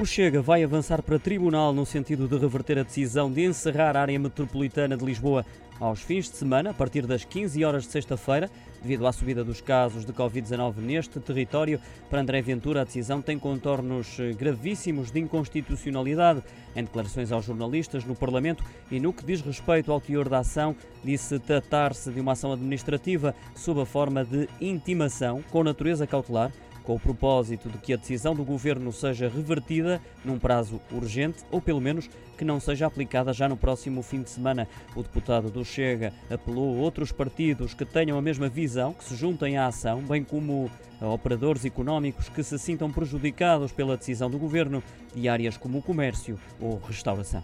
O Chega vai avançar para tribunal no sentido de reverter a decisão de encerrar a área metropolitana de Lisboa aos fins de semana, a partir das 15 horas de sexta-feira, devido à subida dos casos de Covid-19 neste território. Para André Ventura, a decisão tem contornos eh, gravíssimos de inconstitucionalidade. Em declarações aos jornalistas no Parlamento e no que diz respeito ao teor da ação, disse tratar-se de uma ação administrativa sob a forma de intimação com natureza cautelar com o propósito de que a decisão do governo seja revertida num prazo urgente ou pelo menos que não seja aplicada já no próximo fim de semana. O deputado do Chega apelou a outros partidos que tenham a mesma visão, que se juntem à ação, bem como a operadores económicos que se sintam prejudicados pela decisão do governo de áreas como o comércio ou restauração.